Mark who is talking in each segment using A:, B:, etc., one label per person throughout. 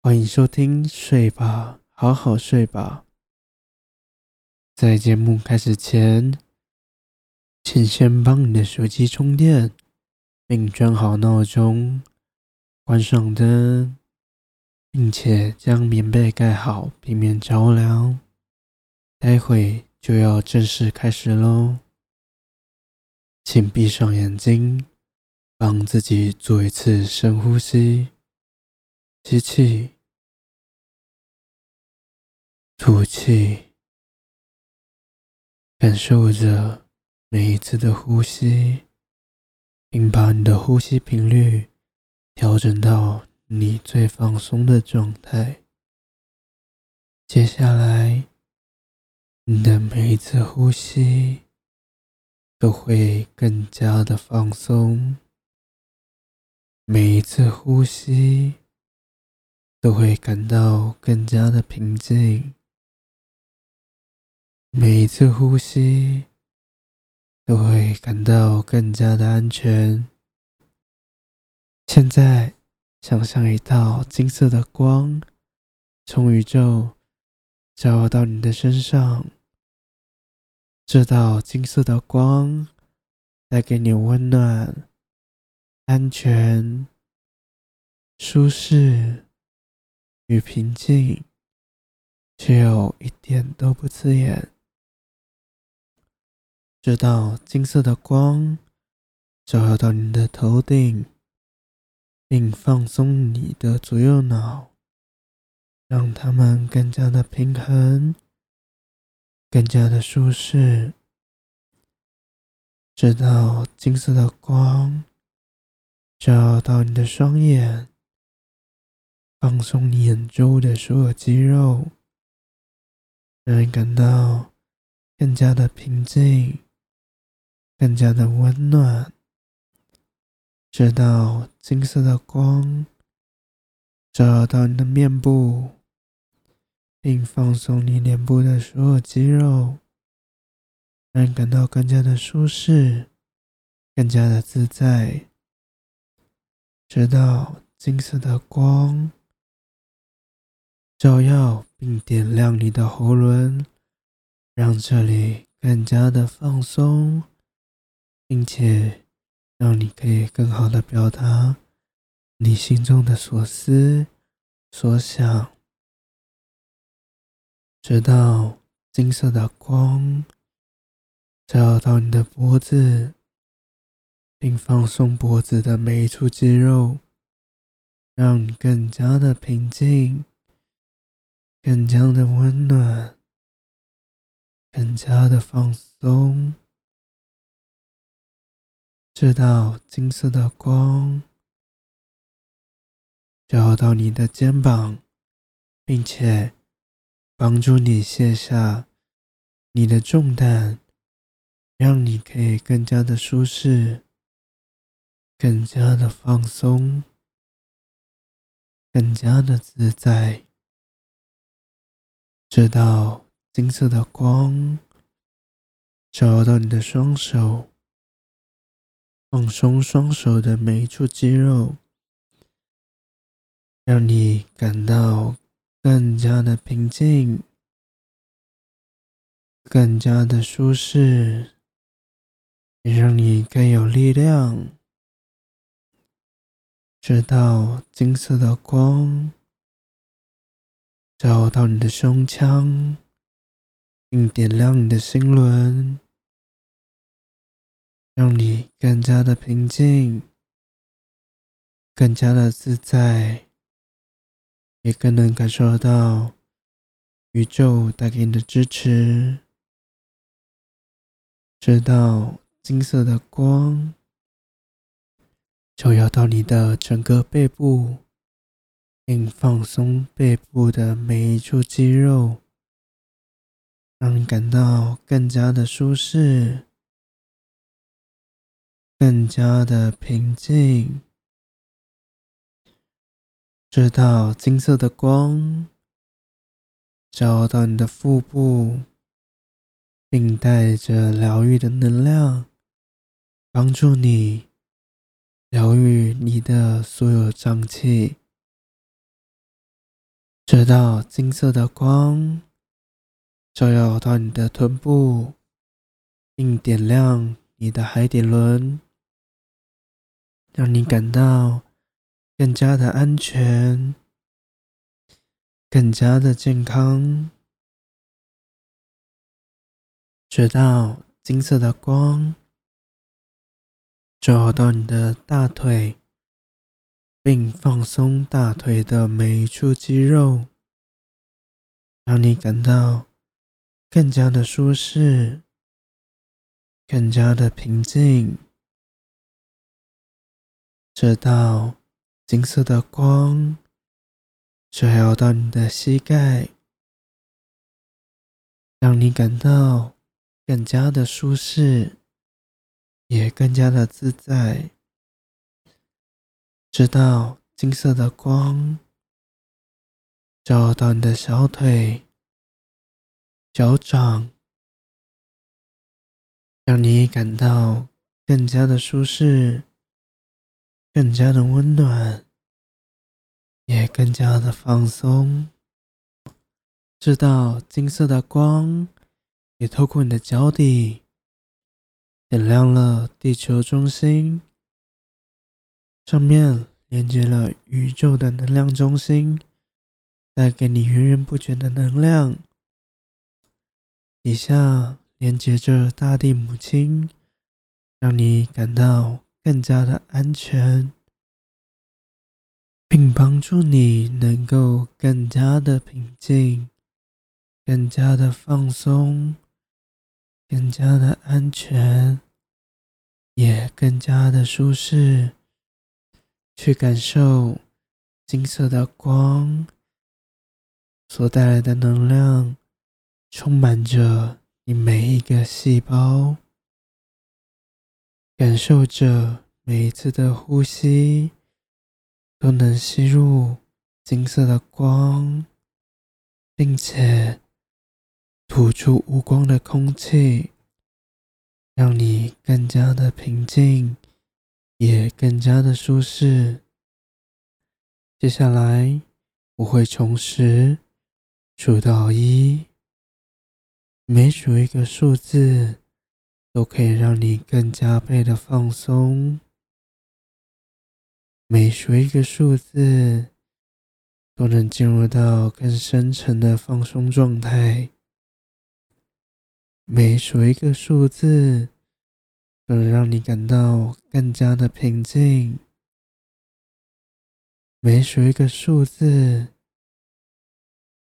A: 欢迎收听《睡吧，好好睡吧》。在节目开始前，请先帮你的手机充电，并装好闹钟，关上灯，并且将棉被盖好，避免着凉。待会就要正式开始喽，请闭上眼睛，帮自己做一次深呼吸。吸气，吐气，感受着每一次的呼吸，并把你的呼吸频率调整到你最放松的状态。接下来，你的每一次呼吸都会更加的放松，每一次呼吸。都会感到更加的平静，每一次呼吸都会感到更加的安全。现在，想象一道金色的光从宇宙照到你的身上，这道金色的光带给你温暖、安全、舒适。与平静，却又一点都不刺眼。直到金色的光照耀到你的头顶，并放松你的左右脑，让它们更加的平衡，更加的舒适。直到金色的光照耀到你的双眼。放松你眼周的所有肌肉，让你感到更加的平静，更加的温暖。直到金色的光照到你的面部，并放松你脸部的所有肌肉，让你感到更加的舒适，更加的自在。直到金色的光。照耀并点亮你的喉咙，让这里更加的放松，并且让你可以更好的表达你心中的所思所想。直到金色的光照到你的脖子，并放松脖子的每一处肌肉，让你更加的平静。更加的温暖，更加的放松。这道金色的光照到你的肩膀，并且帮助你卸下你的重担，让你可以更加的舒适，更加的放松，更加的自在。这道金色的光照到你的双手，放松双手的每一处肌肉，让你感到更加的平静，更加的舒适，也让你更有力量。这道金色的光。照到你的胸腔，并点亮你的心轮，让你更加的平静，更加的自在，也更能感受到宇宙带给你的支持。直到金色的光照耀到你的整个背部。并放松背部的每一处肌肉，让你感到更加的舒适，更加的平静。这道金色的光照到你的腹部，并带着疗愈的能量，帮助你疗愈你的所有脏器。直到金色的光照耀到你的臀部，并点亮你的海底轮，让你感到更加的安全，更加的健康。直到金色的光照耀到你的大腿。并放松大腿的每一处肌肉，让你感到更加的舒适，更加的平静。直到金色的光照耀到你的膝盖，让你感到更加的舒适，也更加的自在。直到金色的光照到你的小腿、脚掌，让你感到更加的舒适、更加的温暖，也更加的放松。直到金色的光也透过你的脚底，点亮了地球中心。上面连接了宇宙的能量中心，带给你源源不绝的能量。底下连接着大地母亲，让你感到更加的安全，并帮助你能够更加的平静、更加的放松、更加的安全，也更加的舒适。去感受金色的光所带来的能量，充满着你每一个细胞，感受着每一次的呼吸都能吸入金色的光，并且吐出无光的空气，让你更加的平静。也更加的舒适。接下来，我会从十数到一，每数一个数字，都可以让你更加倍的放松。每数一个数字，都能进入到更深层的放松状态。每数一个数字。都能让你感到更加的平静。每数一个数字，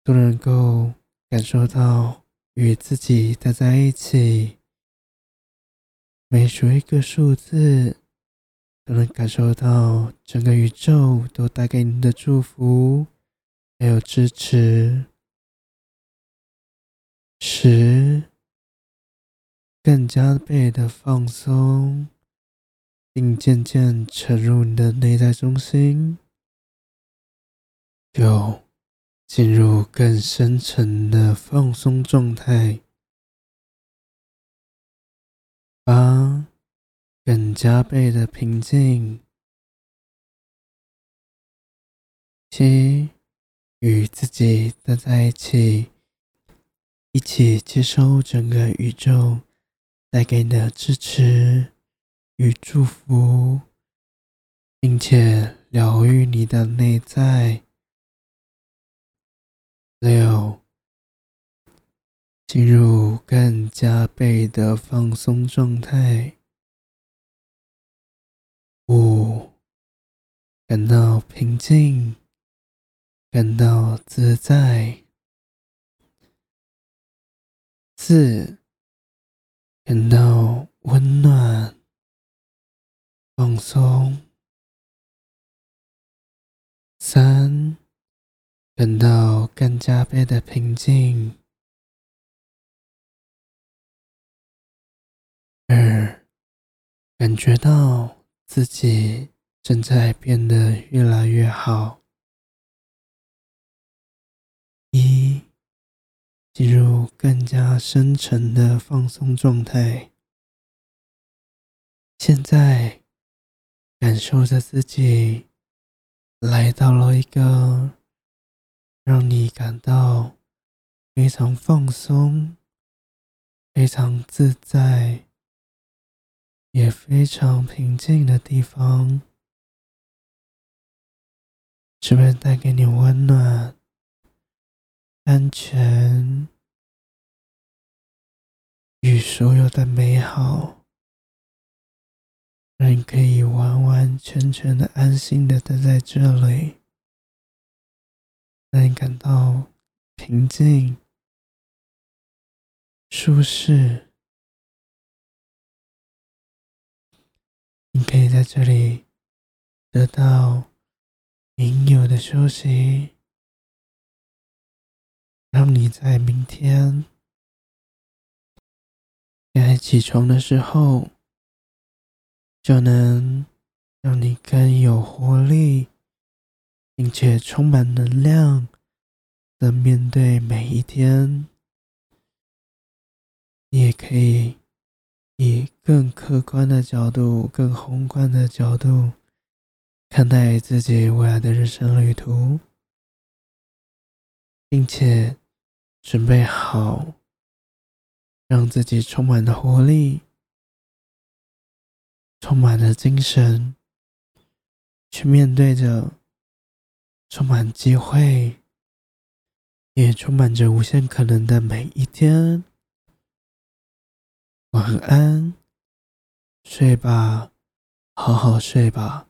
A: 都能够感受到与自己待在一起。每数一个数字，都能感受到整个宇宙都带给你的祝福，还有支持。十。更加倍的放松，并渐渐沉入你的内在中心，九，进入更深层的放松状态。八，更加倍的平静。七，与自己待在一起，一起接收整个宇宙。带给你的支持与祝福，并且疗愈你的内在。六，进入更加倍的放松状态。五，感到平静，感到自在。四。感到温暖、放松。三，感到更加倍的平静。二，感觉到自己正在变得越来越好。一。进入更加深沉的放松状态。现在，感受着自己来到了一个让你感到非常放松、非常自在，也非常平静的地方，是不是带给你温暖、安全与所有的美好？让你可以完完全全的安心的待在这里，让你感到平静、舒适。你可以在这里得到应有的休息，让你在明天该起床的时候。就能让你更有活力，并且充满能量的面对每一天。你也可以以更客观的角度、更宏观的角度看待自己未来的人生旅途，并且准备好让自己充满了活力。充满了精神，去面对着充满机会，也充满着无限可能的每一天。晚安，睡吧，好好睡吧。